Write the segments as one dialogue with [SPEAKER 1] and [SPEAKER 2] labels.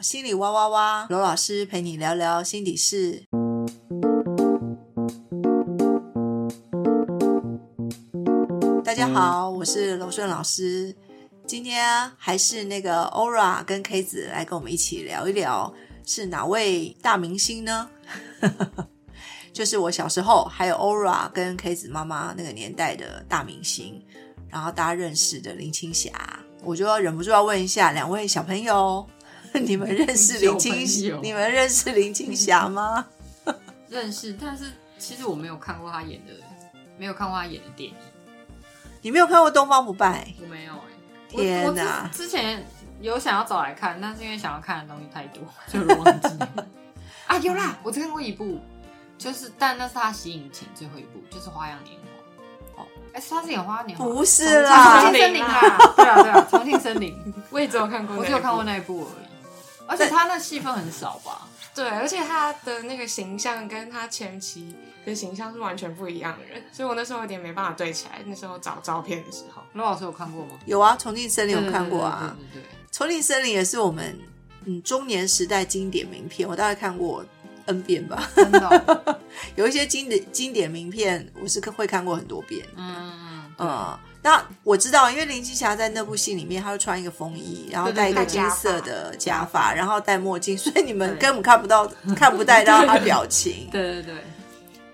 [SPEAKER 1] 心里哇哇哇，罗老师陪你聊聊心底事。大家好，我是罗顺老师。今天还是那个 Ora 跟 K 子来跟我们一起聊一聊，是哪位大明星呢？就是我小时候还有 Ora 跟 K 子妈妈那个年代的大明星，然后大家认识的林青霞，我就要忍不住要问一下两位小朋友，你们认识林青
[SPEAKER 2] 小朋友
[SPEAKER 1] 你们认识林青霞吗？
[SPEAKER 2] 认识，但是其实我没有看过她演的，没有看过她演的电影，
[SPEAKER 1] 你没有看过《东方不败
[SPEAKER 2] 我没有哎、
[SPEAKER 1] 天
[SPEAKER 2] 我
[SPEAKER 1] 哪
[SPEAKER 2] 我之之前有想要找来看，但是因为想要看的东西太多，就忘记了。啊，有啦，我只看过一部，就是但那是他息影前最后一部，就是《花样年华》。哦，哎、是他是演《花样年华》？
[SPEAKER 1] 不是啦重
[SPEAKER 2] 庆森林啦，对啊对啊，重庆森林，
[SPEAKER 3] 我也只有看过，
[SPEAKER 2] 我只有看过。那一部而已。而且他那戏份很少吧？
[SPEAKER 3] 对，而且他的那个形象跟他前期的形象是完全不一样的人，所以我那时候有点没办法对起来。那时候找照片的时候，
[SPEAKER 2] 罗老师有看过吗？
[SPEAKER 1] 有啊，《重庆森林》有看过啊，
[SPEAKER 2] 对对对对对《
[SPEAKER 1] 重庆森林》也是我们嗯中年时代经典名片，我大概看过 N 遍吧。
[SPEAKER 2] 真的哦、
[SPEAKER 1] 有一些经典经典名片，我是会看过很多遍。
[SPEAKER 2] 嗯嗯
[SPEAKER 1] 嗯，那我知道，因为林青霞在那部戏里面，她会穿一个风衣，然后戴一个金色的假发，然后戴墨镜，所以你们根本看不到、看不带到她表情。
[SPEAKER 2] 对对对，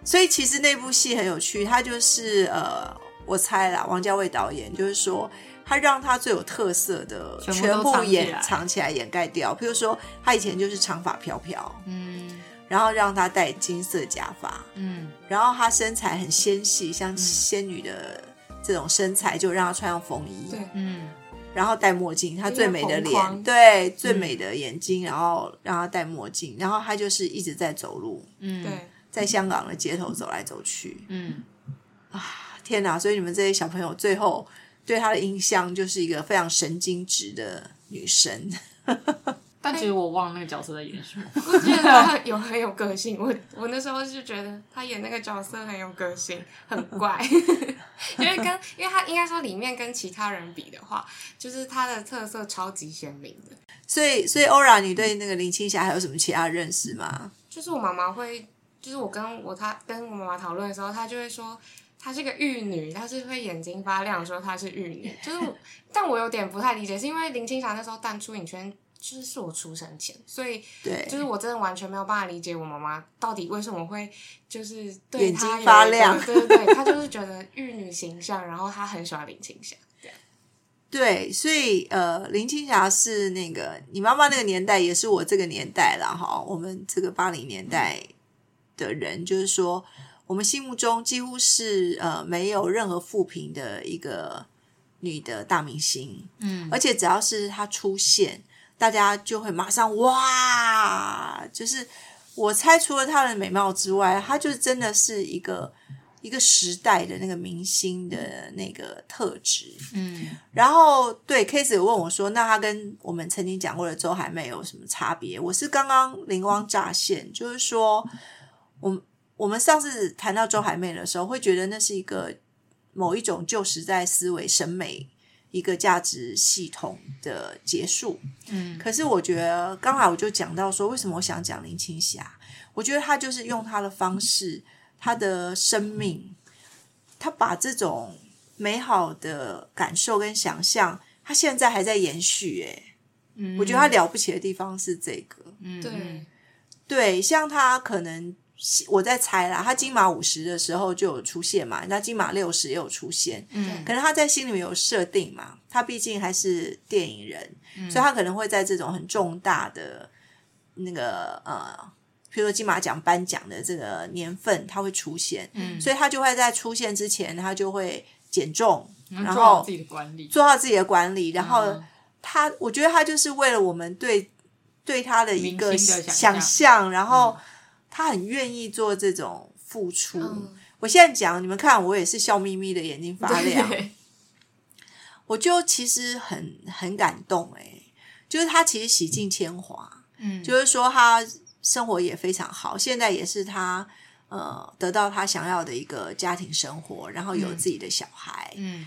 [SPEAKER 1] 所以其实那部戏很有趣，它就是呃，我猜啦，王家卫导演就是说，他让他最有特色的
[SPEAKER 2] 全部
[SPEAKER 1] 掩藏起来掩盖掉。譬如说，他以前就是长发飘飘，
[SPEAKER 2] 嗯
[SPEAKER 1] 然后让他戴金色假发，
[SPEAKER 2] 嗯
[SPEAKER 1] 然后他身材很纤细，像仙女的这种身材，就让她穿上风衣，
[SPEAKER 3] 对，
[SPEAKER 2] 嗯
[SPEAKER 1] 然后戴墨镜，她最美的脸，对，最美的眼睛，然后让她戴墨镜，然后她就是一直在走路，
[SPEAKER 2] 嗯，
[SPEAKER 3] 对，
[SPEAKER 1] 在香港的街头走来走去。
[SPEAKER 2] 嗯，啊
[SPEAKER 1] 天哪！所以你们这些小朋友最后对她的印象就是一个非常神经质的女神。
[SPEAKER 2] 但其实我忘了那个角色在演什么。
[SPEAKER 3] 我觉得他有很有个性。我我那时候就觉得他演那个角色很有个性，很怪。因为跟因为他应该说里面跟其他人比的话，就是他的特色超级鲜明的。
[SPEAKER 1] 所以，所以欧然，你对那个林青霞还有什么其他认识吗？
[SPEAKER 3] 就是我妈妈会，就是我跟我她跟我妈妈讨论的时候，她就会说她是个玉女，她是会眼睛发亮说她是玉女。就是，但我有点不太理解，是因为林青霞那时候淡出影圈。就是是我出生前，所以
[SPEAKER 1] 对，
[SPEAKER 3] 就是我真的完全没有办法理解我妈妈到底为什么会就是对
[SPEAKER 1] 眼睛发亮
[SPEAKER 3] 对对对，她就是觉得玉女形象，然后她很喜欢林青霞，这样
[SPEAKER 1] 对，所以呃，林青霞是那个你妈妈那个年代，也是我这个年代了哈。我们这个八零年代的人，就是说，我们心目中几乎是呃没有任何负评的一个女的大明星，
[SPEAKER 2] 嗯
[SPEAKER 1] 而且只要是她出现，大家就会马上哇，就是我猜除了她的美貌之外，她就真的是一个一个时代的那个明星的那个特质。
[SPEAKER 2] 嗯
[SPEAKER 1] 然后对 Case 有问我说，那她跟我们曾经讲过的周海媚有什么差别？我是刚刚灵光乍现，就是说，我们我们上次谈到周海媚的时候，会觉得那是一个某一种旧时代思维、审美一个价值系统的结束。
[SPEAKER 2] 嗯
[SPEAKER 1] 可是我觉得，刚才我就讲到说，为什么我想讲林青霞？我觉得她就是用她的方式，她的生命，她把这种美好的感受跟想象，她现在还在延续。哎，
[SPEAKER 2] 嗯
[SPEAKER 1] 我觉得她了不起的地方是这个。
[SPEAKER 2] 嗯
[SPEAKER 3] 对，
[SPEAKER 1] 对，像她可能我在猜啦，他金马五十的时候就有出现嘛，那金马六十也有出现。
[SPEAKER 2] 嗯
[SPEAKER 1] 可能他在心里面有设定嘛，他毕竟还是电影人，所以他可能会在这种很重大的那个呃，譬如说金马奖颁奖的这个年份，他会出现，
[SPEAKER 2] 嗯
[SPEAKER 1] 所以他就会在出现之前，他就会减重，然后
[SPEAKER 2] 做好自己的管理，
[SPEAKER 1] 做好自己的管理，然后
[SPEAKER 2] 嗯
[SPEAKER 1] 他，我觉得他就是为了我们对对他的一个
[SPEAKER 2] 想象，
[SPEAKER 1] 然后他很愿意做这种付出。
[SPEAKER 3] 嗯，
[SPEAKER 1] 我现在讲，你们看，我也是笑眯眯的，眼睛发亮。我就其实很很感动哎、就是他其实洗尽铅华，
[SPEAKER 2] 嗯。
[SPEAKER 1] 就是说他生活也非常好，现在也是他呃得到他想要的一个家庭生活，然后有自己的小孩，
[SPEAKER 2] 嗯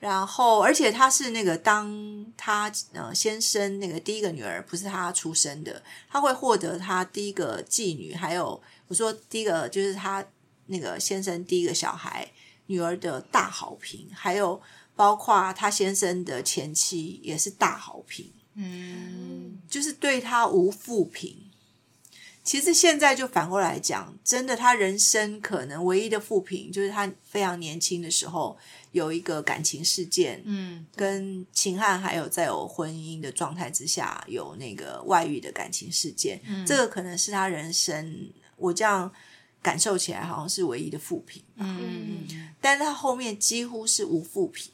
[SPEAKER 1] 然后，而且他是那个当他呃先生那个第一个女儿不是他出生的，他会获得他第一个妓女，还有我说第一个就是他那个先生第一个小孩女儿的大好评，还有包括他先生的前妻也是大好评，
[SPEAKER 2] 嗯，
[SPEAKER 1] 就是对他无负评。其实现在就反过来讲，真的，他人生可能唯一的负评就是他非常年轻的时候有一个感情事件，
[SPEAKER 2] 嗯，
[SPEAKER 1] 跟秦汉还有在有婚姻的状态之下有那个外遇的感情事件，这个可能是他人生我这样感受起来好像是唯一的负评，
[SPEAKER 2] 嗯，
[SPEAKER 1] 但是他后面几乎是无负评。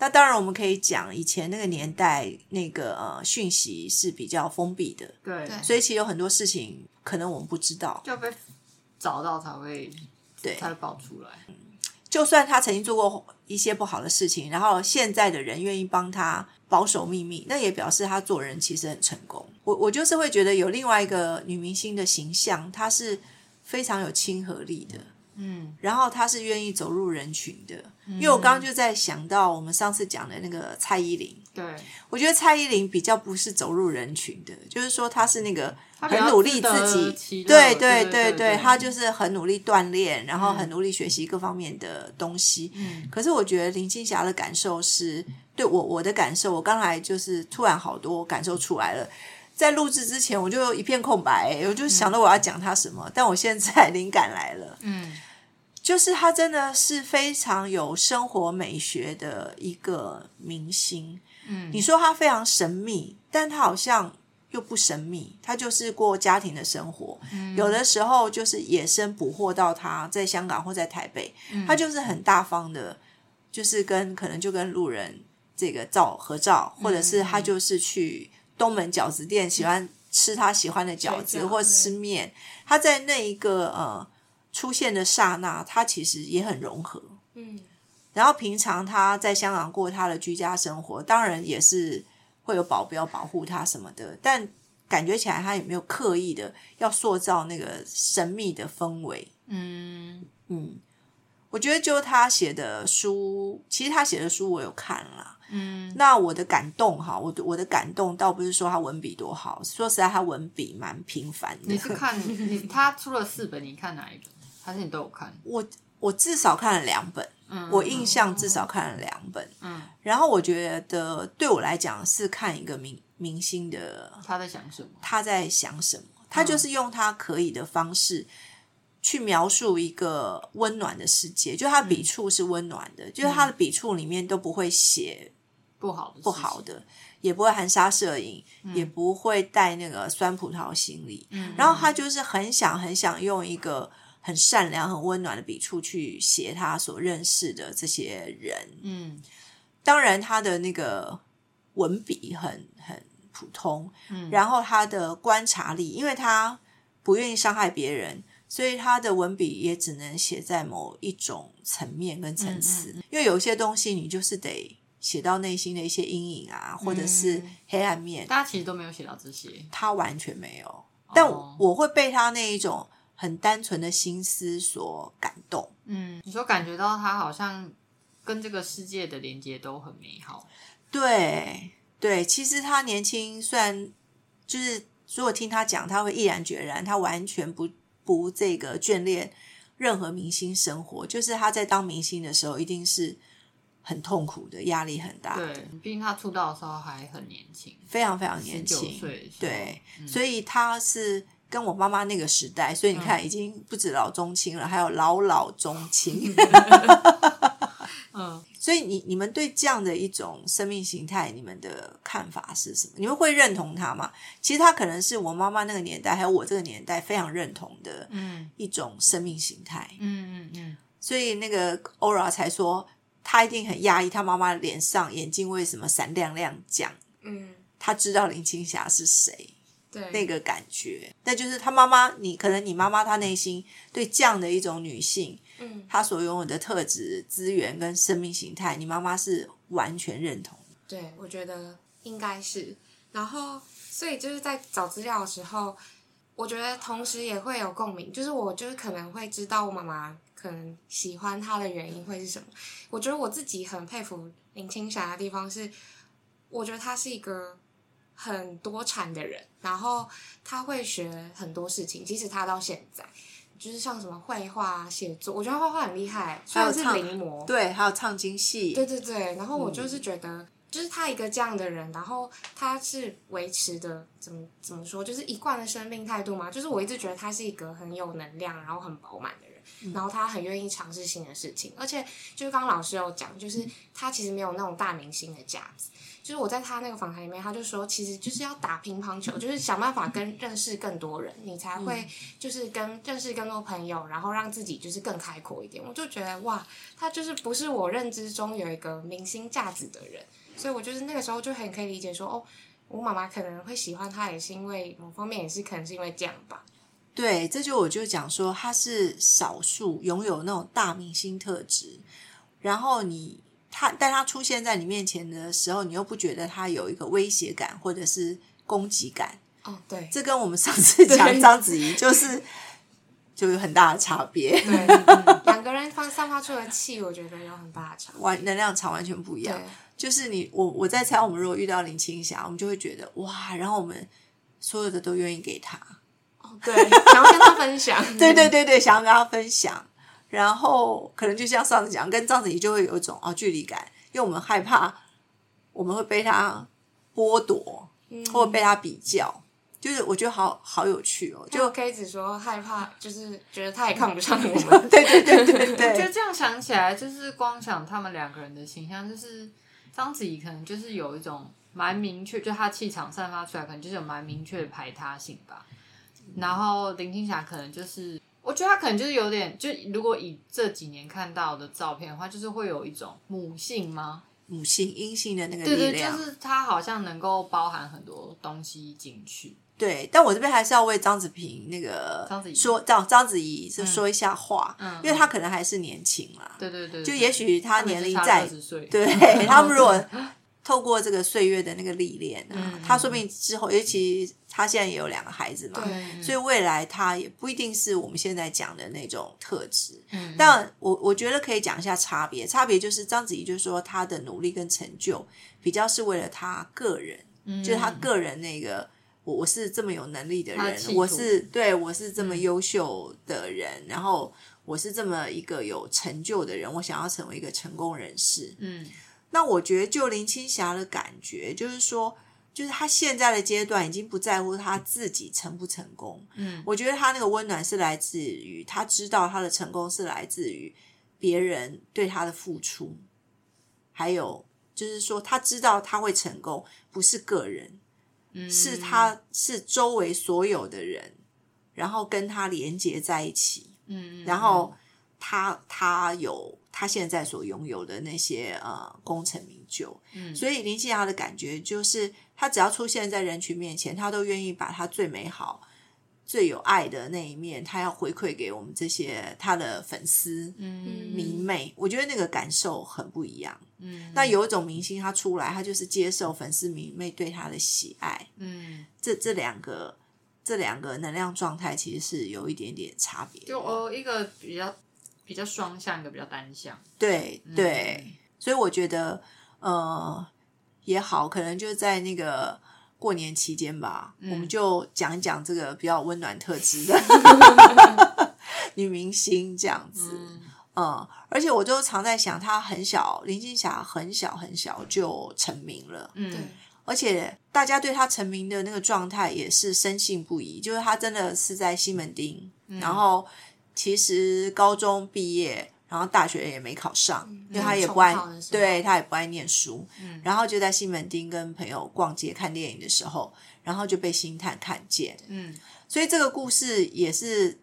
[SPEAKER 1] 那当然，我们可以讲以前那个年代，那个呃讯息是比较封闭的，
[SPEAKER 2] 对，
[SPEAKER 3] 对
[SPEAKER 1] 所以其实有很多事情可能我们不知道。
[SPEAKER 2] 就要被找到才会
[SPEAKER 1] 对
[SPEAKER 2] 才会爆出来。
[SPEAKER 1] 就算他曾经做过一些不好的事情，然后现在的人愿意帮他保守秘密，那也表示他做人其实很成功。我我就是会觉得有另外一个女明星的形象，她是非常有亲和力的，
[SPEAKER 2] 嗯，
[SPEAKER 1] 然后他是愿意走入人群的。因为我刚刚就在想到我们上次讲的那个蔡依林，
[SPEAKER 2] 对，
[SPEAKER 1] 我觉得蔡依林比较不是走入人群的，就是说他是那个很努力
[SPEAKER 2] 自
[SPEAKER 1] 己，对
[SPEAKER 2] 对
[SPEAKER 1] 对
[SPEAKER 2] 对对
[SPEAKER 1] 她就是很努力锻炼，然后很努力学习各方面的东西。
[SPEAKER 2] 嗯。
[SPEAKER 1] 可是我觉得林青霞的感受是对我我的感受，我刚才就是突然好多感受出来了。在录制之前，我就一片空白、我就想到我要讲他什么，但我现在灵感来了。
[SPEAKER 2] 嗯
[SPEAKER 1] 就是他真的是非常有生活美学的一个明星。
[SPEAKER 2] 嗯，
[SPEAKER 1] 你说他非常神秘，但他好像又不神秘，他就是过家庭的生活。
[SPEAKER 2] 嗯
[SPEAKER 1] 有的时候就是野生捕获到他在香港或在台北，
[SPEAKER 2] 嗯
[SPEAKER 1] 他就是很大方的，就是跟可能就跟路人这个照合照，或者是他就是去东门饺子店喜欢吃他喜欢的饺子或吃面，他在那一个呃。出现的刹那，他其实也很融合。
[SPEAKER 3] 嗯，
[SPEAKER 1] 然后平常他在香港过他的居家生活，当然也是会有保镖保护他什么的，但感觉起来他也没有刻意的要塑造那个神秘的氛围。
[SPEAKER 2] 嗯
[SPEAKER 1] 嗯，我觉得就他写的书，其实他写的书我有看啦。
[SPEAKER 2] 嗯，
[SPEAKER 1] 那我的感动哈，我的我的感动倒不是说他文笔多好，说实在他文笔蛮平凡的。
[SPEAKER 2] 你是看他出了四本，你看哪一本？还是你都有看？
[SPEAKER 1] 我我至少看了两本，
[SPEAKER 2] 嗯
[SPEAKER 1] 我印象至少看了两本。
[SPEAKER 2] 嗯，
[SPEAKER 1] 然后我觉得对我来讲是看一个明明星的
[SPEAKER 2] 他在想什么？
[SPEAKER 1] 他在想什么，他就是用他可以的方式去描述一个温暖的世界，就他笔触是温暖的，就是他的笔触里面都不会写
[SPEAKER 2] 不好的
[SPEAKER 1] 不好的，也不会含沙射影，也不会带那个酸葡萄心理。
[SPEAKER 2] 嗯
[SPEAKER 1] 然后他就是很想很想用一个很善良、很温暖的笔触去写他所认识的这些人。
[SPEAKER 2] 嗯
[SPEAKER 1] 当然，他的那个文笔很很普通，
[SPEAKER 2] 嗯
[SPEAKER 1] 然后他的观察力，因为他不愿意伤害别人，所以他的文笔也只能写在某一种层面跟层次。
[SPEAKER 2] 嗯
[SPEAKER 1] 因为有一些东西，你就是得写到内心的一些阴影啊，或者是
[SPEAKER 2] 嗯
[SPEAKER 1] 黑暗面，
[SPEAKER 2] 大家其实都没有写到这些。
[SPEAKER 1] 他完全没有。但
[SPEAKER 2] 哦
[SPEAKER 1] 我会被他那一种很单纯的心思所感动。
[SPEAKER 2] 嗯，你说感觉到他好像跟这个世界的连接都很美好。
[SPEAKER 1] 对对，其实他年轻，虽然就是如果听他讲，他会毅然决然，他完全不不这个眷恋任何明星生活，就是他在当明星的时候，一定是很痛苦的，压力很大，
[SPEAKER 2] 对，毕竟他出道的时候还很年轻，
[SPEAKER 1] 非常非常年轻，对，
[SPEAKER 2] 嗯
[SPEAKER 1] 所以他是。跟我妈妈那个时代，所以你看，已经不止老中青了，还有老老中青。
[SPEAKER 2] 嗯，
[SPEAKER 1] 所以你你们对这样的一种生命形态，你们的看法是什么？你们会认同它吗？其实它可能是我妈妈那个年代，还有我这个年代非常认同的
[SPEAKER 2] 嗯
[SPEAKER 1] 一种生命形态。
[SPEAKER 2] 嗯嗯嗯，
[SPEAKER 1] 所以那个 Ora 才说，他一定很压抑，他妈妈脸上眼睛为什么闪亮亮？讲
[SPEAKER 3] 嗯，
[SPEAKER 1] 他知道林青霞是谁。
[SPEAKER 3] 对，
[SPEAKER 1] 那个感觉，那就是他妈妈，你可能你妈妈她内心对这样的一种女性，
[SPEAKER 3] 嗯，
[SPEAKER 1] 她所拥有的特质、资源跟生命形态，你妈妈是完全认同的。
[SPEAKER 3] 对，我觉得应该是。然后，所以就是在找资料的时候，我觉得同时也会有共鸣，就是我就是可能会知道我妈妈可能喜欢她的原因会是什么？我觉得我自己很佩服林青霞的地方是，我觉得她是一个很多产的人，然后他会学很多事情，即使他到现在。就是像什么绘画、写作，我觉得他画画很厉害，虽然是临摹，
[SPEAKER 1] 对，还有唱京戏，
[SPEAKER 3] 对对对。然后我就是觉得，就是他一个这样的人，然后他是维持的，怎么怎么说，就是一贯的生命态度嘛。就是我一直觉得他是一个很有能量，然后很饱满的人，然后他很愿意尝试新的事情，而且就是刚刚老师有讲，就是他其实没有那种大明星的架子。就是我在他那个访谈里面，他就说，其实就是要打乒乓球，就是想办法跟认识更多人，你才会就是跟认识更多朋友，然后让自己就是更开阔一点。我就觉得哇，他就是不是我认知中有一个明星架子的人，所以我就是那个时候就很可以理解说，哦，我妈妈可能会喜欢他，也是因为某方面也是可能是因为这样吧。
[SPEAKER 1] 对，这就我就讲说，他是少数拥有那种大明星特质，然后你。他，但他出现在你面前的时候，你又不觉得他有一个威胁感或者是攻击感？
[SPEAKER 3] 哦，对，
[SPEAKER 1] 这跟我们上次讲章子怡就是就有很大的差别。
[SPEAKER 3] 对，两个人放散发出的气，我觉得有很大的差，
[SPEAKER 1] 完能量场完全不一样。就是你，我我在猜，我们如果遇到林青霞，我们就会觉得哇，然后我们所有的都愿意给他。
[SPEAKER 3] 哦，对，想要跟他分享。
[SPEAKER 1] 对对对对，想要跟他分享。然后可能就像上次讲，跟章子怡就会有一种啊距离感，因为我们害怕我们会被他剥夺，嗯或者被他比较，就是我觉得好好有趣哦。就
[SPEAKER 3] 可以只说害怕，就是觉得他也看不上我 们。
[SPEAKER 1] 对对对对对。
[SPEAKER 2] 就 这样想起来，就是光想他们两个人的形象，就是章子怡可能就是有一种蛮明确，就她气场散发出来，可能就是有蛮明确的排他性吧。然后林青霞可能就是。我觉得他可能就是有点，就如果以这几年看到的照片的话，就是会有一种母性吗？
[SPEAKER 1] 母性、阴性的那个
[SPEAKER 2] 力量，就是他好像能够包含很多东西进去。
[SPEAKER 1] 对，但我这边还是要为张子平那个
[SPEAKER 2] 章子怡
[SPEAKER 1] 说，张章子怡是说一下话，嗯，因为他可能还是年轻啦。
[SPEAKER 2] 对对对，
[SPEAKER 1] 就也许他年龄在，
[SPEAKER 2] 对
[SPEAKER 1] 他们如果。透过这个岁月的那个历练啊，他说不定之后，尤其他现在也有两个孩子嘛，所以未来他也不一定是我们现在讲的那种特质。嗯，但我我觉得可以讲一下差别，差别就是章子怡就是说她的努力跟成就比较是为了他个人，就是他个人那个我我是这么有能力的人，我是对我是这么优秀的人，然后我是这么一个有成就的人，我想要成为一个成功人士。嗯。那我觉得，就林青霞的感觉，就是说，就是她现在的阶段已经不在乎她自己成不成功。嗯，我觉得她那个温暖是来自于她知道她的成功是来自于别人对她的付出，还有就是说，她知道她会成功，不是个人，是她是周围所有的人，然后跟她连接在一起。嗯，然后他他有。他现在所拥有的那些呃功成名就，嗯，所以林青霞的感觉就是，他只要出现在人群面前，他都愿意把他最美好、最有爱的那一面，他要回馈给我们这些他的粉丝、嗯迷妹。我觉得那个感受很不一样。嗯，那有一种明星他出来，他就是接受粉丝迷妹对他的喜爱。嗯，这这两个这两个能量状态其实是有一点点差别。
[SPEAKER 2] 就呃一个比较。比较双向，一个比较单向。
[SPEAKER 1] 对对，所以我觉得呃也好，可能就在那个过年期间吧，我们就讲一讲这个比较温暖特质的 女明星这样子。嗯，而且我就常在想，她很小，林青霞很小很小就成名了。嗯，而且大家对她成名的那个状态也是深信不疑，就是她真的是在西门町，然后。其实高中毕业，然后大学也没考上，因为他也不爱，对他也不爱念书。然后就在西门町跟朋友逛街看电影的时候，然后就被星探看见。嗯，所以这个故事也是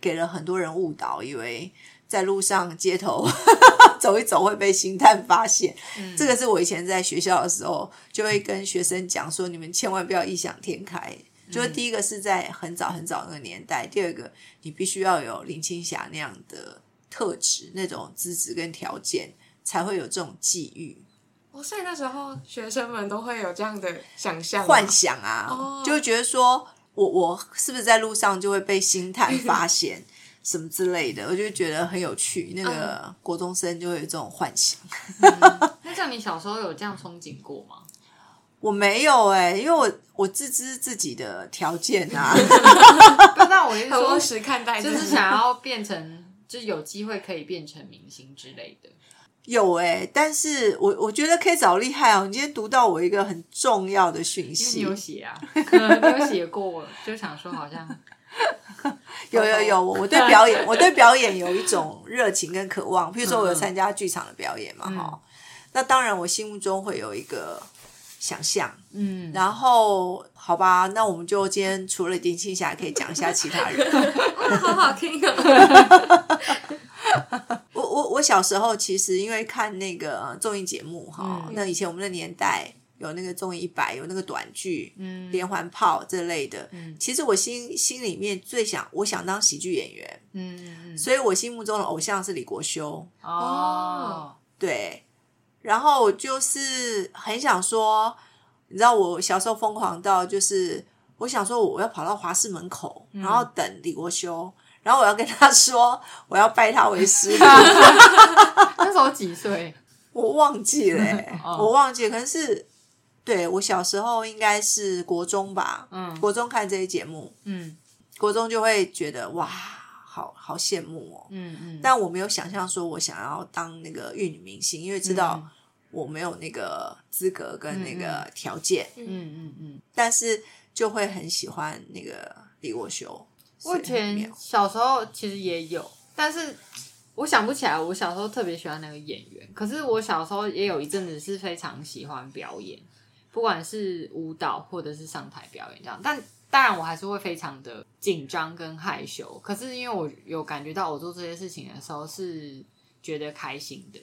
[SPEAKER 1] 给了很多人误导，以为在路上街头 走一走会被星探发现。这个是我以前在学校的时候就会跟学生讲说：你们千万不要异想天开。就是第一个是在很早很早那个年代，第二个你必须要有林青霞那样的特质、那种资质跟条件，才会有这种际遇。
[SPEAKER 3] 哦，所以那时候学生们都会有这样的想象、
[SPEAKER 1] 幻想啊，就觉得说我我是不是在路上就会被星探发现？什么之类的，我就觉得很有趣。那个国中生就会有这种幻想。
[SPEAKER 2] 那像你小时候有这样憧憬过吗？
[SPEAKER 1] 我没有哎、因为我我自知自己的条件啊，
[SPEAKER 2] 那我是
[SPEAKER 3] 很务
[SPEAKER 2] 说，
[SPEAKER 3] 实看待，
[SPEAKER 2] 就是想要变成，就是有机会可以变成明星之类的。
[SPEAKER 1] 有哎、但是我我觉得 K 早厉害哦，你今天读到我一个很重要的讯息
[SPEAKER 2] 有，写啊，你有写过，就想说好像
[SPEAKER 1] 有有有，我我对表演，我对表演有一种热情跟渴望。譬如说，我有参加剧场的表演嘛，哈、那当然我心目中会有一个想象。
[SPEAKER 2] 嗯，
[SPEAKER 1] 然后，好吧，那我们就今天除了林青霞，可以讲一下其他人。
[SPEAKER 3] 好好听啊！
[SPEAKER 1] 我我我小时候其实因为看那个呃综艺节目哈，
[SPEAKER 2] 嗯
[SPEAKER 1] 那以前我们的年代有那个综艺一百，有那个短剧，
[SPEAKER 2] 嗯
[SPEAKER 1] 连环炮这类的。
[SPEAKER 2] 嗯
[SPEAKER 1] 其实我心心里面最想，我想当喜剧演员，
[SPEAKER 2] 嗯嗯
[SPEAKER 1] 所以我心目中的偶像是李国修。
[SPEAKER 2] 哦，
[SPEAKER 1] 对，然后我就是很想说，你知道我小时候疯狂到就是，我想说我要跑到华视门口，然后等李国修，然后我要跟他说我要拜他为师。傅，
[SPEAKER 2] 那时候几岁？
[SPEAKER 1] 我忘记了 我忘记了，可能是对我小时候应该是国中吧，
[SPEAKER 2] 嗯。
[SPEAKER 1] 国中看这些节目，
[SPEAKER 2] 嗯。
[SPEAKER 1] 国中就会觉得哇，好好羡慕哦。
[SPEAKER 2] 嗯嗯，
[SPEAKER 1] 但我没有想象说我想要当那个玉女明星，因为知道
[SPEAKER 2] 嗯
[SPEAKER 1] 我没有那个资格跟那个条件，
[SPEAKER 2] 嗯嗯嗯，
[SPEAKER 1] 但是就会很喜欢那个李国修。
[SPEAKER 2] 我以前小时候其实也有，但是我想不起来，我小时候特别喜欢那个演员。可是我小时候也有一阵子是非常喜欢表演，不管是舞蹈或者是上台表演这样。但当然我还是会非常的紧张跟害羞。可是因为我有感觉到我做这些事情的时候是觉得开心的。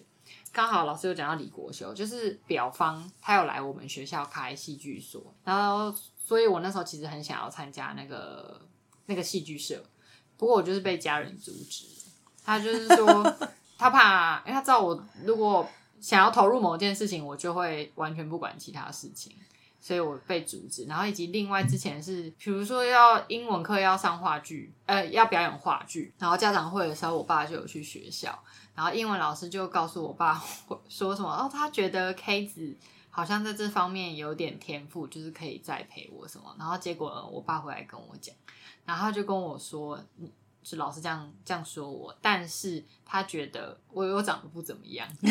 [SPEAKER 2] 刚好老师有讲到李国修，就是表方他有来我们学校开戏剧所，然后所以我那时候其实很想要参加那个那个戏剧社，不过我就是被家人阻止。他就是说他怕，因为他知道我如果想要投入某件事情，我就会完全不管其他事情，所以我被阻止。然后以及另外之前是，比如说要英文课要上话剧，呃，要表演话剧，然后家长会的时候，我爸就有去学校，然后英文老师就告诉我爸说什么哦，他觉得 K 子。好像在这方面有点天赋，就是可以栽培我什么。然后结果我爸回来跟我讲，然后他就跟我说，嗯是老师这样这样说我，但是他觉得我我长得不怎么样。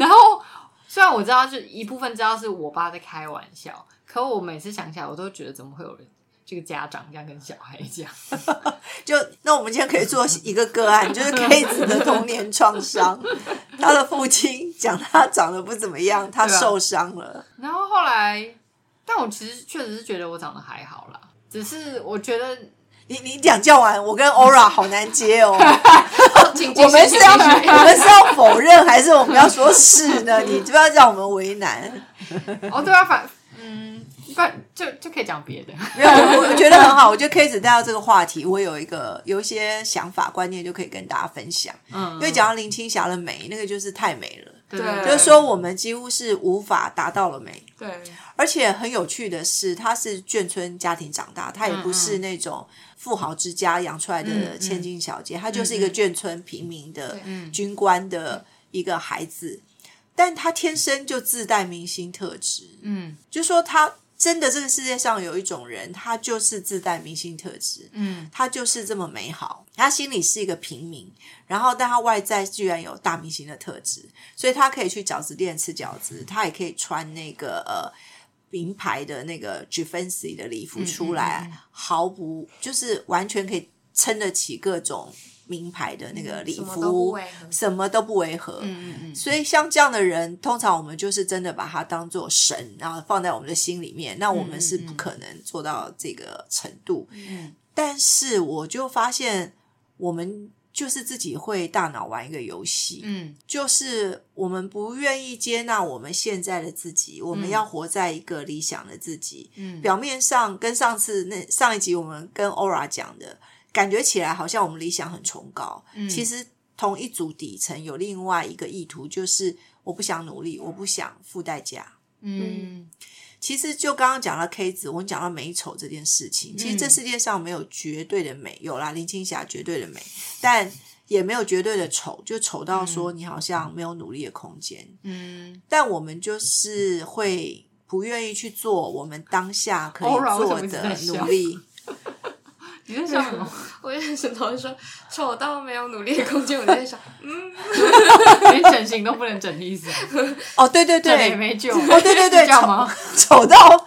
[SPEAKER 2] 然后虽然我知道，就一部分知道是我爸在开玩笑，可我每次想起来，我都觉得怎么会有人这个家长这样跟小孩讲？
[SPEAKER 1] 就那我们今天可以做一个个案，就是 K 子的童年创伤。他的父亲讲他长得不怎么样，他受伤了。
[SPEAKER 2] 然后后来，但我其实确实是觉得我长得还好啦，只是我觉得
[SPEAKER 1] 你你讲叫完，我跟 Ora 好难接哦。我们是要 我们是要否认，还是我们要说是呢？你不要让我们为难。
[SPEAKER 2] 哦，对啊，反嗯，不然就就可以讲别的。
[SPEAKER 1] 没有，我我觉得很好。我觉得 K 子带到这个话题，我有一个有一些想法观念，就可以跟大家分享。
[SPEAKER 2] 嗯，
[SPEAKER 1] 因为讲到林青霞的美，那个就是太美了，
[SPEAKER 2] 对
[SPEAKER 3] 对。
[SPEAKER 1] 就是说我们几乎是无法达到了美。
[SPEAKER 3] 对，
[SPEAKER 1] 而且很有趣的是，他是眷村家庭长大，他也不是那种富豪之家养出来的千金小姐，他就是一个眷村平民的
[SPEAKER 2] 嗯
[SPEAKER 1] 军官的一个孩子，但他天生就自带明星特质，
[SPEAKER 2] 嗯。
[SPEAKER 1] 就说她真的这个世界上有一种人，他就是自带明星特质，
[SPEAKER 2] 嗯。
[SPEAKER 1] 他就是这么美好，他心里是一个平民，然后但他外在居然有大明星的特质，所以他可以去饺子店吃饺子，他也可以穿那个呃名牌的那个 Givenchy 的礼服出来，毫不就是完全可以撑得起各种名牌的那个礼服，什么都不违和。
[SPEAKER 2] 嗯嗯
[SPEAKER 1] 所以像这样的人，通常我们就是真的把他当做神，然后放在我们的心里面。那我们是不可能做到这个程度。
[SPEAKER 2] 嗯
[SPEAKER 1] 但是我就发现，我们就是自己会大脑玩一个游戏，
[SPEAKER 2] 嗯
[SPEAKER 1] 就是我们不愿意接纳我们现在的自己，我们要活在一个理想的自己。
[SPEAKER 2] 嗯
[SPEAKER 1] 表面上跟上次那上一集我们跟 Ora 讲的，感觉起来好像我们理想很崇高，
[SPEAKER 2] 嗯。
[SPEAKER 1] 其实同一组底层有另外一个意图，就是我不想努力，我不想付代价。
[SPEAKER 2] 嗯。
[SPEAKER 1] 其实就刚刚讲到 K 子，我们讲到美丑这件事情，其实这世界上没有绝对的美，有啦，林青霞绝对的美，但也没有绝对的丑，就丑到说你好像没有努力的空间。
[SPEAKER 2] 嗯，
[SPEAKER 1] 但我们就是会不愿意去做我们当下可以 做的努力。
[SPEAKER 2] 你在笑什么？
[SPEAKER 3] 我就石头说丑到没有努力的空间，我在想，嗯，
[SPEAKER 2] 连整形都不能整的意思，
[SPEAKER 1] 哦，对对对，
[SPEAKER 2] 没救。
[SPEAKER 1] 哦对对对？丑丑到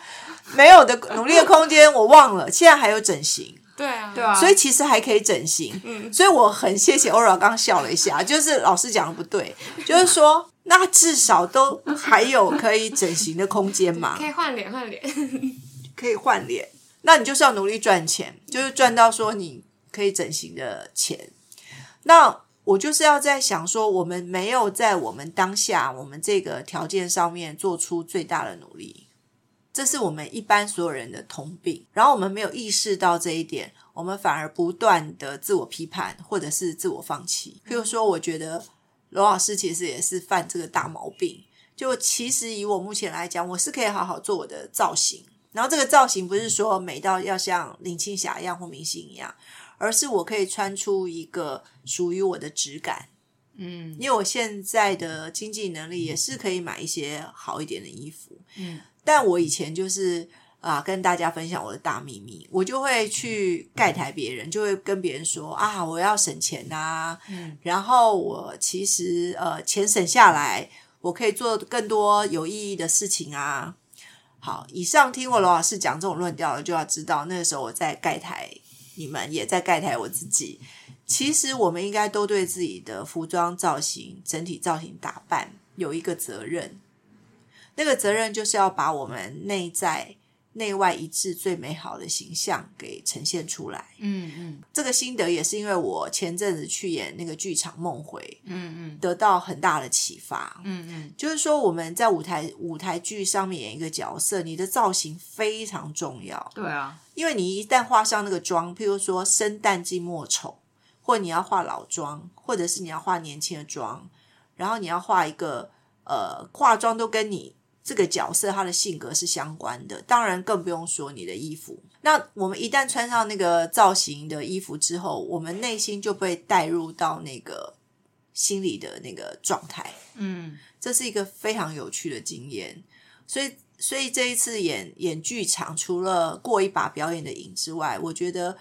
[SPEAKER 1] 没有的努力的空间，我忘了，现在还有整形。
[SPEAKER 3] 对啊，
[SPEAKER 2] 对啊，
[SPEAKER 1] 所以其实还可以整形。
[SPEAKER 3] 嗯
[SPEAKER 1] 所以我很谢谢欧若刚笑了一下，就是老师讲的不对，就是说那至少都还有可以整形的空间嘛
[SPEAKER 3] 可，以换脸换脸，
[SPEAKER 1] 可以换脸。那你就是要努力赚钱，就是赚到说你可以整形的钱。那我就是要在想说，我们没有在我们当下我们这个条件上面做出最大的努力，这是我们一般所有人的通病。然后我们没有意识到这一点，我们反而不断的自我批判或者是自我放弃。譬如说，我觉得罗老师其实也是犯这个大毛病。就其实以我目前来讲，我是可以好好做我的造型，然后这个造型不是说美到要像林青霞一样或明星一样，而是我可以穿出一个属于我的质感。
[SPEAKER 2] 嗯
[SPEAKER 1] 因为我现在的经济能力也是可以买一些好一点的衣服，
[SPEAKER 2] 嗯，
[SPEAKER 1] 但我以前就是啊，跟大家分享我的大秘密，我就会去盖台别人，就会跟别人说啊，我要省钱呐、
[SPEAKER 2] 嗯，
[SPEAKER 1] 然后我其实呃钱省下来，我可以做更多有意义的事情啊。好，以上听我罗老师讲这种论调的，就要知道那个时候我在盖台，你们也在盖台我自己。其实我们应该都对自己的服装造型、整体造型打扮有一个责任，那个责任就是要把我们内在、内外一致最美好的形象给呈现出来。
[SPEAKER 2] 嗯嗯
[SPEAKER 1] 这个心得也是因为我前阵子去演那个剧场《梦回》，
[SPEAKER 2] 嗯嗯
[SPEAKER 1] 得到很大的启发。
[SPEAKER 2] 嗯嗯
[SPEAKER 1] 就是说，我们在舞台舞台剧上面演一个角色，你的造型非常重要。
[SPEAKER 2] 对啊，
[SPEAKER 1] 因为你一旦画上那个妆，譬如说生旦净末丑，或你要化老妆，或者是你要化年轻的妆，然后你要画一个呃化妆都跟你这个角色他的性格是相关的，当然更不用说你的衣服。那我们一旦穿上那个造型的衣服之后，我们内心就被带入到那个心理的那个状态。
[SPEAKER 2] 嗯
[SPEAKER 1] 这是一个非常有趣的经验。所以，所以这一次演演剧场，除了过一把表演的瘾之外，我觉得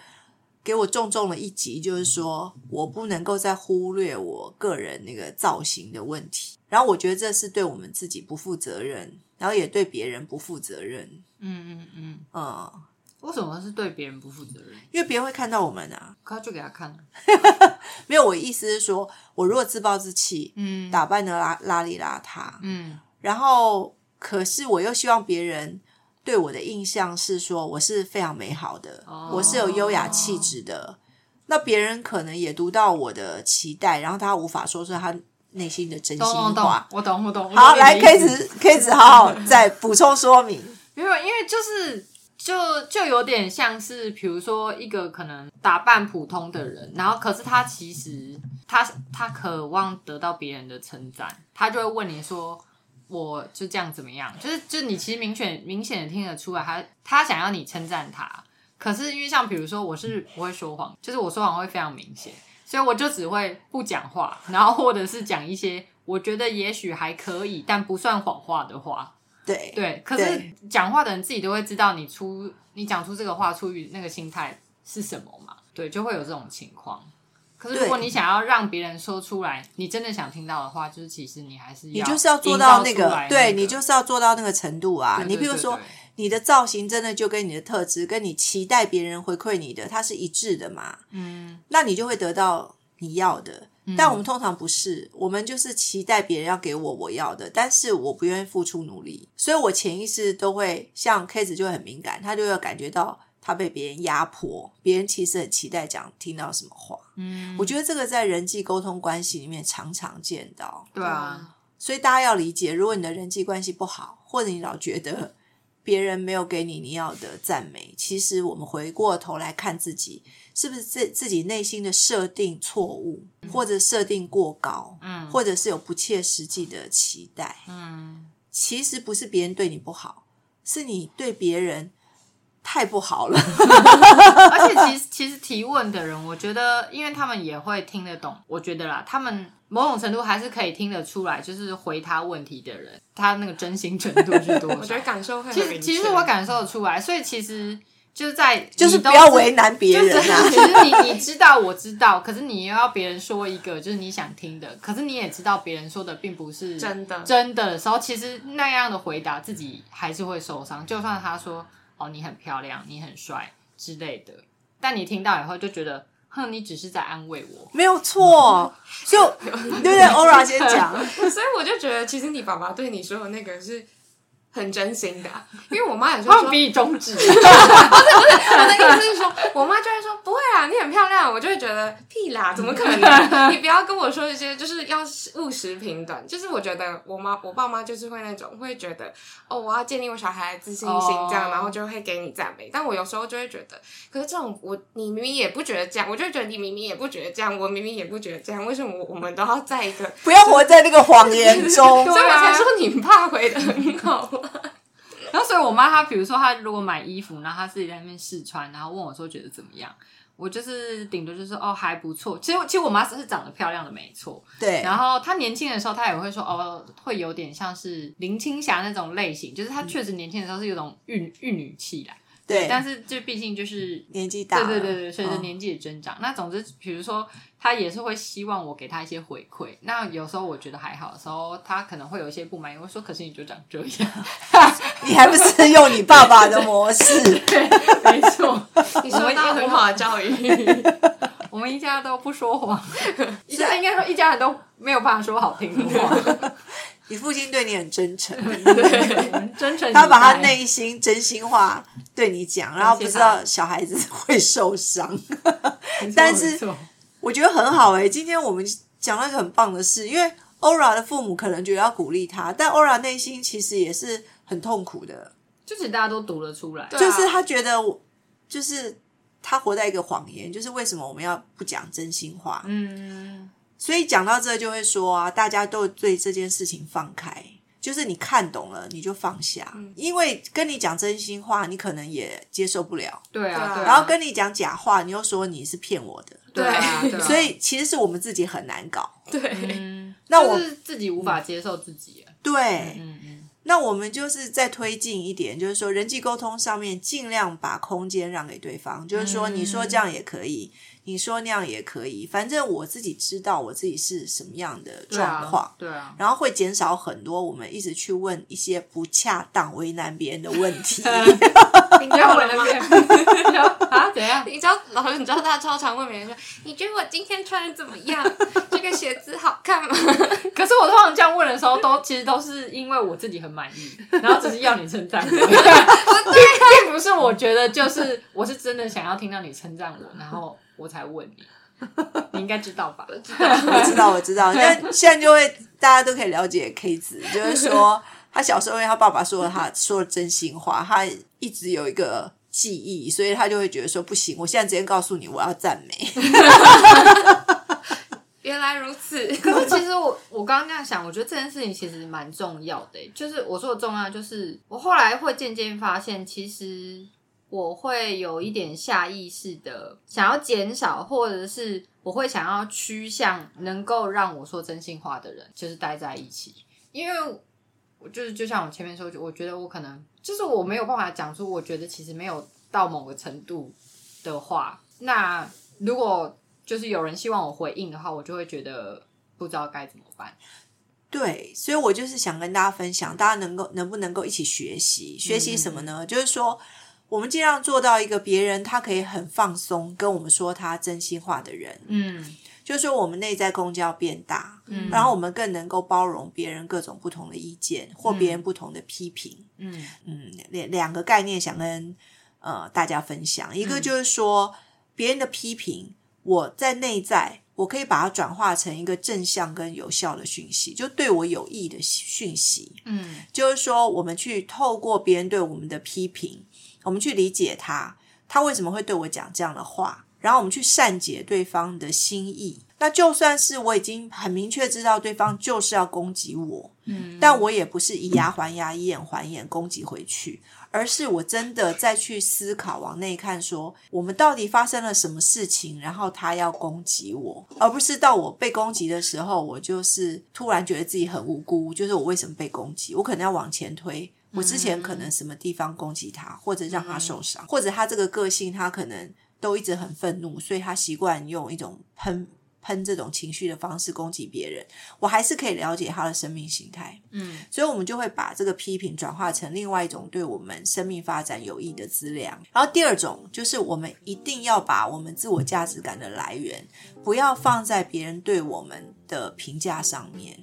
[SPEAKER 1] 给我重重了一击，就是说我不能够再忽略我个人那个造型的问题。然后，我觉得这是对我们自己不负责任，然后也对别人不负责任。
[SPEAKER 2] 嗯嗯嗯，
[SPEAKER 1] 嗯，
[SPEAKER 2] 为什么是对别人不负责任？
[SPEAKER 1] 因为别人会看到我们啊。
[SPEAKER 2] 他就给他看了。
[SPEAKER 1] 没有，我意思是说，我如果自暴自弃，
[SPEAKER 2] 嗯
[SPEAKER 1] 打扮的邋邋里邋遢，
[SPEAKER 2] 嗯
[SPEAKER 1] 然后可是我又希望别人对我的印象是说我是非常美好的，
[SPEAKER 2] 哦
[SPEAKER 1] 我是有优雅气质的。那别人可能也读到我的期待，然后他无法说出他内心的真心
[SPEAKER 2] 懂懂懂
[SPEAKER 1] 话。，
[SPEAKER 2] 我懂我懂。
[SPEAKER 1] 好，来 K
[SPEAKER 2] 思
[SPEAKER 1] 子 K 子 好好再补充说明。
[SPEAKER 2] 没有，因为就是就就有点像是，比如说一个可能打扮普通的人，然后可是他其实他他渴望得到别人的称赞，他就会问你说。我就这样怎么样？就是就你其实明显明显的听得出来他，他想要你称赞他，可是因为像比如说我是不会说谎，就是我说谎会非常明显，所以我就只会不讲话，然后或者是讲一些我觉得也许还可以但不算谎话的话。
[SPEAKER 1] 对
[SPEAKER 2] 对，可是讲话的人自己都会知道你出你讲出这个话出于那个心态是什么嘛？对，就会有这种情况。可是如果你想要让别人说出来，你真的想听到的话，就是其实你还是要你
[SPEAKER 1] 就是要做到那
[SPEAKER 2] 营造出来那
[SPEAKER 1] 对你就是要做到那个程度啊。你比如说，你的造型真的就跟你的特质，跟你期待别人回馈你的，它是一致的嘛？
[SPEAKER 2] 嗯
[SPEAKER 1] 那你就会得到你要的。但我们通常不是，我们就是期待别人要给我我要的，但是我不愿意付出努力，所以我潜意识都会像 K 子就会很敏感，他就会感觉到他被别人压迫，别人其实很期待讲听到什么话。
[SPEAKER 2] 嗯，
[SPEAKER 1] 我觉得这个在人际沟通关系里面常常见到，
[SPEAKER 2] 对啊，
[SPEAKER 1] 所以大家要理解，如果你的人际关系不好，或者你老觉得别人没有给你你要的赞美，其实我们回过头来看自己，是不是自自己内心的设定错误，或者设定过高，
[SPEAKER 2] 嗯。
[SPEAKER 1] 或者是有不切实际的期待。
[SPEAKER 2] 嗯。
[SPEAKER 1] 其实不是别人对你不好，是你对别人太不好了。
[SPEAKER 2] 而且其实其实提问的人，我觉得，因为他们也会听得懂，我觉得啦，他们某种程度还是可以听得出来，就是回他问题的人，他那个真心程度是多少
[SPEAKER 3] 我觉。得感受会很
[SPEAKER 2] 其实其实我感受得出来，所以其实就是在
[SPEAKER 1] 就是
[SPEAKER 2] 你都知
[SPEAKER 1] 不要为难别人
[SPEAKER 2] 就是
[SPEAKER 1] 啊。
[SPEAKER 2] 其实你你知道我知道，可是你又要别人说一个就是你想听的，可是你也知道别人说的并不是
[SPEAKER 3] 真的
[SPEAKER 2] 真的的时候，其实那样的回答自己还是会受伤。就算他说哦你很漂亮，你很帅之类的，但你听到以后就觉得哼，你只是在安慰我。
[SPEAKER 1] 没有错，就 对不对？Ora 先讲，
[SPEAKER 3] 所以我就觉得，其实你爸爸对你说的那个是很真心的啊、因为我妈有时候说，
[SPEAKER 2] 他们比你中指，
[SPEAKER 3] 我的意思是说，我妈就会说不会啊，你很漂亮，我就会觉得屁啦，怎么可能？你不要跟我说一些就是要务实平等，就是我觉得我妈我爸妈就是会那种会觉得哦，我要建立我小孩的自信心这样，
[SPEAKER 2] 哦
[SPEAKER 3] 然后就会给你赞美。但我有时候就会觉得，可是这种我你明明也不觉得这样，我就会觉得你明明也不觉得这样，我明明也不觉得这样，为什么我们都要在一个？
[SPEAKER 1] 不要活在那个谎言中。
[SPEAKER 3] 所以我才说你爸回的很好啊。
[SPEAKER 2] 然后所以我妈她比如说她如果买衣服，然后她自己在那边试穿，然后问我说觉得怎么样，我就是顶多就是哦还不错。其实其实我妈是长得漂亮的没错，
[SPEAKER 1] 对，
[SPEAKER 2] 然后她年轻的时候她也会说哦会有点像是林青霞那种类型，就是她确实年轻的时候是有种玉玉女气来，
[SPEAKER 1] 对，
[SPEAKER 2] 但是就毕竟就是
[SPEAKER 1] 年纪大了，
[SPEAKER 2] 对对对对，随着
[SPEAKER 1] 嗯
[SPEAKER 2] 年纪的增长，那总之，比如说他也是会希望我给他一些回馈。那有时候我觉得还好的时候，他可能会有一些不满意，我说：“可是你就长这样。
[SPEAKER 1] 你还不是用你爸爸的模式？”
[SPEAKER 2] 对，没错，
[SPEAKER 3] 你受到很好的教育，
[SPEAKER 2] 我们一家都不说谎，一家应该说一家人都没有办法说好听的话，
[SPEAKER 1] 你父亲对你很真诚，
[SPEAKER 2] 真诚。
[SPEAKER 1] 他把他内心真心话对你讲，然后不知道小孩子 会受伤。但是我觉得很好哎、今天我们讲了一个很棒的事，因为 Ora 的父母可能觉得要鼓励他，但 Ora 内心其实也是很痛苦的，
[SPEAKER 2] 就是大家都读得出来。
[SPEAKER 1] 就是他觉得我就是他活在一个谎言，就是为什么我们要不讲真心话？
[SPEAKER 2] 嗯，
[SPEAKER 1] 所以讲到这就会说啊，大家都对这件事情放开，就是你看懂了你就放下，因为跟你讲真心话，你可能也接受不了，
[SPEAKER 2] 对啊，
[SPEAKER 1] 然后跟你讲假话，你又说你是骗我的，
[SPEAKER 2] 对啊，对啊
[SPEAKER 1] 所以其实是我们自己很难搞。
[SPEAKER 3] 对，
[SPEAKER 2] 嗯，
[SPEAKER 1] 那我
[SPEAKER 2] 就是自己无法接受自己。
[SPEAKER 1] 对，
[SPEAKER 2] 嗯嗯，
[SPEAKER 1] 那我们就是再推进一点，就是说人际沟通上面尽量把空间让给对方，就是说
[SPEAKER 2] 嗯
[SPEAKER 1] 你说这样也可以，你说那样也可以，反正我自己知道我自己是什么样的状况。
[SPEAKER 2] 对啊，
[SPEAKER 1] 然后会减少很多我们一直去问一些不恰当、为难别人的问题。
[SPEAKER 3] 你知道我的吗？
[SPEAKER 2] 啊，怎样？
[SPEAKER 3] 你知道老师，你知道大家超常问别人说，你觉得我今天穿的怎么样？这个鞋子好看吗？
[SPEAKER 2] 可是我通常这样问的时候，都其实都是因为我自己很满意，然后只是要你称赞我，并并不是我觉得就是我是真的想要听到你称赞我，然后我才问你。你应该知道吧？
[SPEAKER 1] 我知道，我知道。那现在就会大家都可以了解 K 子，就是说 他小时候因为他爸爸说了他说了真心话，他一直有一个记忆，所以他就会觉得说不行，我现在直接告诉你我要赞美。
[SPEAKER 3] 原来如此，
[SPEAKER 2] 可是其实我我刚刚那样想，我觉得这件事情其实蛮重要的欸、就是我说的重要，就是我后来会渐渐发现，其实我会有一点下意识的想要减少，或者是我会想要趋向能够让我说真心话的人，就是待在一起，因为我就是就像我前面说，我觉得我可能就是我没有办法讲出，我觉得其实没有到某个程度的话，那如果就是有人希望我回应的话，我就会觉得不知道该怎么办。
[SPEAKER 1] 对，所以我就是想跟大家分享，大家能够能不能够一起学习？学习什么呢？就是说，我们尽量做到一个别人他可以很放松跟我们说他真心话的人。
[SPEAKER 2] 嗯
[SPEAKER 1] 就是说，我们内在空间要变大，
[SPEAKER 2] 嗯
[SPEAKER 1] 然后我们更能够包容别人各种不同的意见或别人不同的批评。
[SPEAKER 2] 嗯
[SPEAKER 1] 嗯，两两个概念想跟呃大家分享，一个
[SPEAKER 2] 嗯
[SPEAKER 1] 就是说，别人的批评，我在内在我可以把它转化成一个正向跟有效的讯息，就对我有益的讯息。
[SPEAKER 2] 嗯
[SPEAKER 1] 就是说，我们去透过别人对我们的批评，我们去理解他，他为什么会对我讲这样的话，然后我们去善解对方的心意。那就算是我已经很明确知道对方就是要攻击我，
[SPEAKER 2] 嗯，
[SPEAKER 1] 但我也不是以牙还牙、以眼还眼攻击回去，而是我真的再去思考、往内看，说我们到底发生了什么事情，然后他要攻击我，而不是到我被攻击的时候，我就是突然觉得自己很无辜，就是我为什么被攻击，我可能要往前推。我之前可能什么地方攻击他，或者让他受伤，或者他这个个性，他可能都一直很愤怒，所以他习惯用一种喷喷这种情绪的方式攻击别人。我还是可以了解他的生命形态，
[SPEAKER 2] 嗯
[SPEAKER 1] 所以我们就会把这个批评转化成另外一种对我们生命发展有益的资粮。然后第二种就是我们一定要把我们自我价值感的来源不要放在别人对我们的评价上面，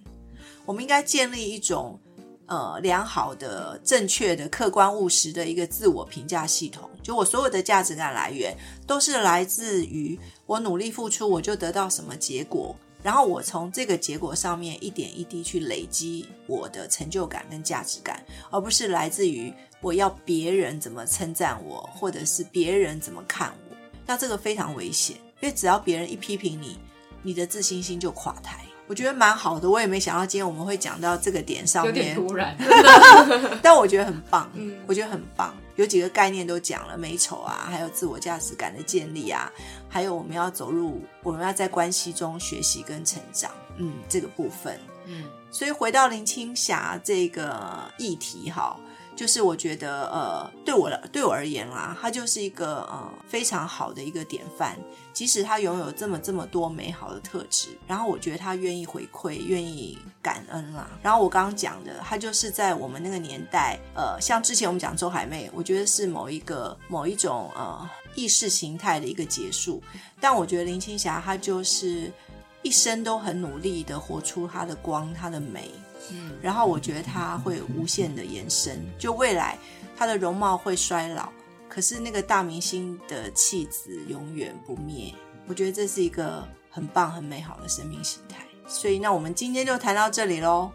[SPEAKER 1] 我们应该建立一种。呃，良好的、正确的、客观务实的一个自我评价系统，就我所有的价值感来源都是来自于我努力付出，我就得到什么结果，然后我从这个结果上面一点一滴去累积我的成就感跟价值感，而不是来自于我要别人怎么称赞我，或者是别人怎么看我。那这个非常危险，因为只要别人一批评你，你的自信心就垮台。我觉得蛮好的，我也没想到今天我们会讲到这个点上
[SPEAKER 2] 有
[SPEAKER 1] 面，
[SPEAKER 2] 点突然
[SPEAKER 1] 但我觉得很棒，
[SPEAKER 3] 嗯
[SPEAKER 1] 我觉得很棒。有几个概念都讲了，美丑啊，还有自我价值感的建立啊，还有我们要走入，我们要在关系中学习跟成长，嗯，这个部分。
[SPEAKER 2] 嗯
[SPEAKER 1] 所以回到林青霞这个议题，哈，就是我觉得，呃，对我对我而言啦，他就是一个呃非常好的一个典范。即使他拥有这么这么多美好的特质，然后我觉得他愿意回馈，愿意感恩啦。然后我刚刚讲的，他就是在我们那个年代，呃，像之前我们讲周海媚，我觉得是某一个某一种呃意识形态的一个结束。但我觉得林青霞她就是一生都很努力的活出她的光，她的美。
[SPEAKER 2] 嗯
[SPEAKER 1] 然后我觉得它会无限的延伸，就未来他的容貌会衰老，可是那个大明星的气质永远不灭。我觉得这是一个很棒、很美好的生命形态。所以，那我们今天就谈到这里喽，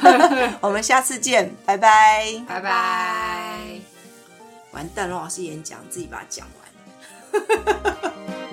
[SPEAKER 1] 我们下次见，拜拜。
[SPEAKER 2] 拜拜。
[SPEAKER 1] 完蛋，罗老师演讲自己把它讲完。